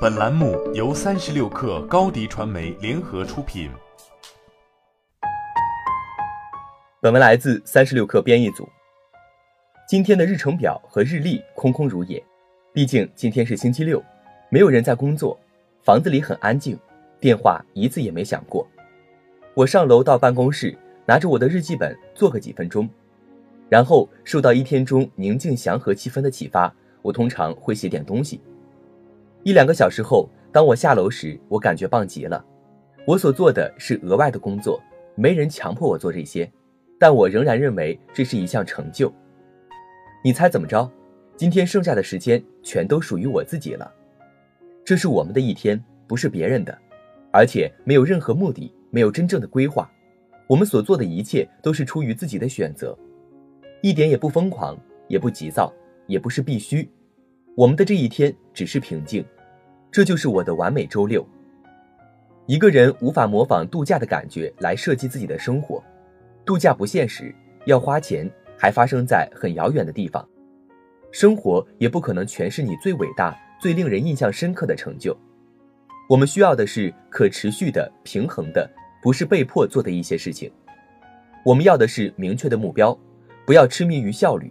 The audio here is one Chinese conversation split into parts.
本栏目由三十六氪高低传媒联合出品。本文来自三十六氪编译组。今天的日程表和日历空空如也，毕竟今天是星期六，没有人在工作，房子里很安静，电话一次也没响过。我上楼到办公室，拿着我的日记本坐个几分钟，然后受到一天中宁静祥和气氛的启发，我通常会写点东西。一两个小时后，当我下楼时，我感觉棒极了。我所做的是额外的工作，没人强迫我做这些，但我仍然认为这是一项成就。你猜怎么着？今天剩下的时间全都属于我自己了。这是我们的一天，不是别人的，而且没有任何目的，没有真正的规划。我们所做的一切都是出于自己的选择，一点也不疯狂，也不急躁，也不是必须。我们的这一天只是平静，这就是我的完美周六。一个人无法模仿度假的感觉来设计自己的生活，度假不现实，要花钱，还发生在很遥远的地方。生活也不可能全是你最伟大、最令人印象深刻的成就。我们需要的是可持续的、平衡的，不是被迫做的一些事情。我们要的是明确的目标，不要痴迷于效率。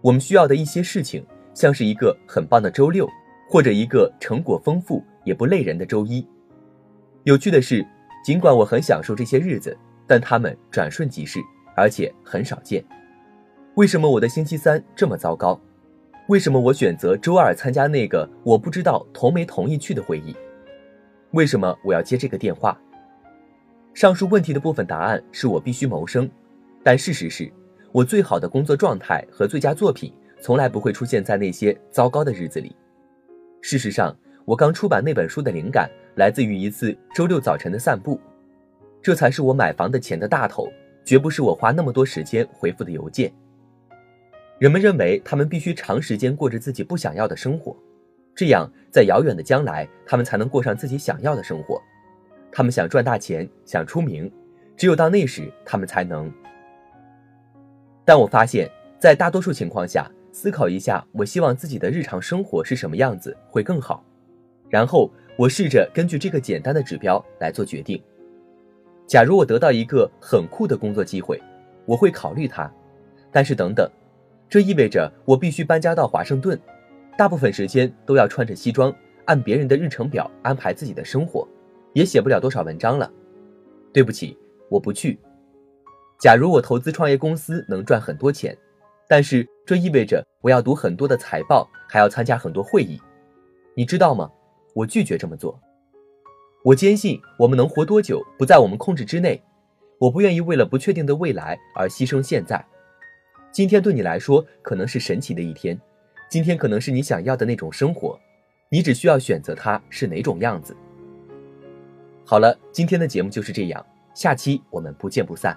我们需要的一些事情。像是一个很棒的周六，或者一个成果丰富也不累人的周一。有趣的是，尽管我很享受这些日子，但他们转瞬即逝，而且很少见。为什么我的星期三这么糟糕？为什么我选择周二参加那个我不知道同没同意去的会议？为什么我要接这个电话？上述问题的部分答案是我必须谋生，但事实是，我最好的工作状态和最佳作品。从来不会出现在那些糟糕的日子里。事实上，我刚出版那本书的灵感来自于一次周六早晨的散步，这才是我买房的钱的大头，绝不是我花那么多时间回复的邮件。人们认为他们必须长时间过着自己不想要的生活，这样在遥远的将来，他们才能过上自己想要的生活。他们想赚大钱，想出名，只有到那时，他们才能。但我发现，在大多数情况下，思考一下，我希望自己的日常生活是什么样子会更好。然后我试着根据这个简单的指标来做决定。假如我得到一个很酷的工作机会，我会考虑它。但是等等，这意味着我必须搬家到华盛顿，大部分时间都要穿着西装，按别人的日程表安排自己的生活，也写不了多少文章了。对不起，我不去。假如我投资创业公司能赚很多钱。但是这意味着我要读很多的财报，还要参加很多会议，你知道吗？我拒绝这么做。我坚信我们能活多久不在我们控制之内，我不愿意为了不确定的未来而牺牲现在。今天对你来说可能是神奇的一天，今天可能是你想要的那种生活，你只需要选择它是哪种样子。好了，今天的节目就是这样，下期我们不见不散。